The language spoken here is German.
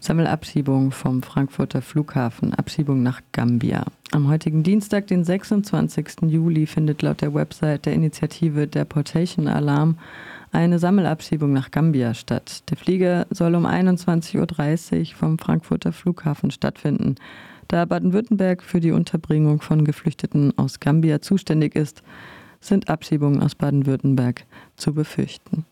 Sammelabschiebung vom Frankfurter Flughafen, Abschiebung nach Gambia. Am heutigen Dienstag, den 26. Juli, findet laut der Website der Initiative Deportation Alarm eine Sammelabschiebung nach Gambia statt. Der Flieger soll um 21.30 Uhr vom Frankfurter Flughafen stattfinden. Da Baden-Württemberg für die Unterbringung von Geflüchteten aus Gambia zuständig ist, sind Abschiebungen aus Baden-Württemberg zu befürchten.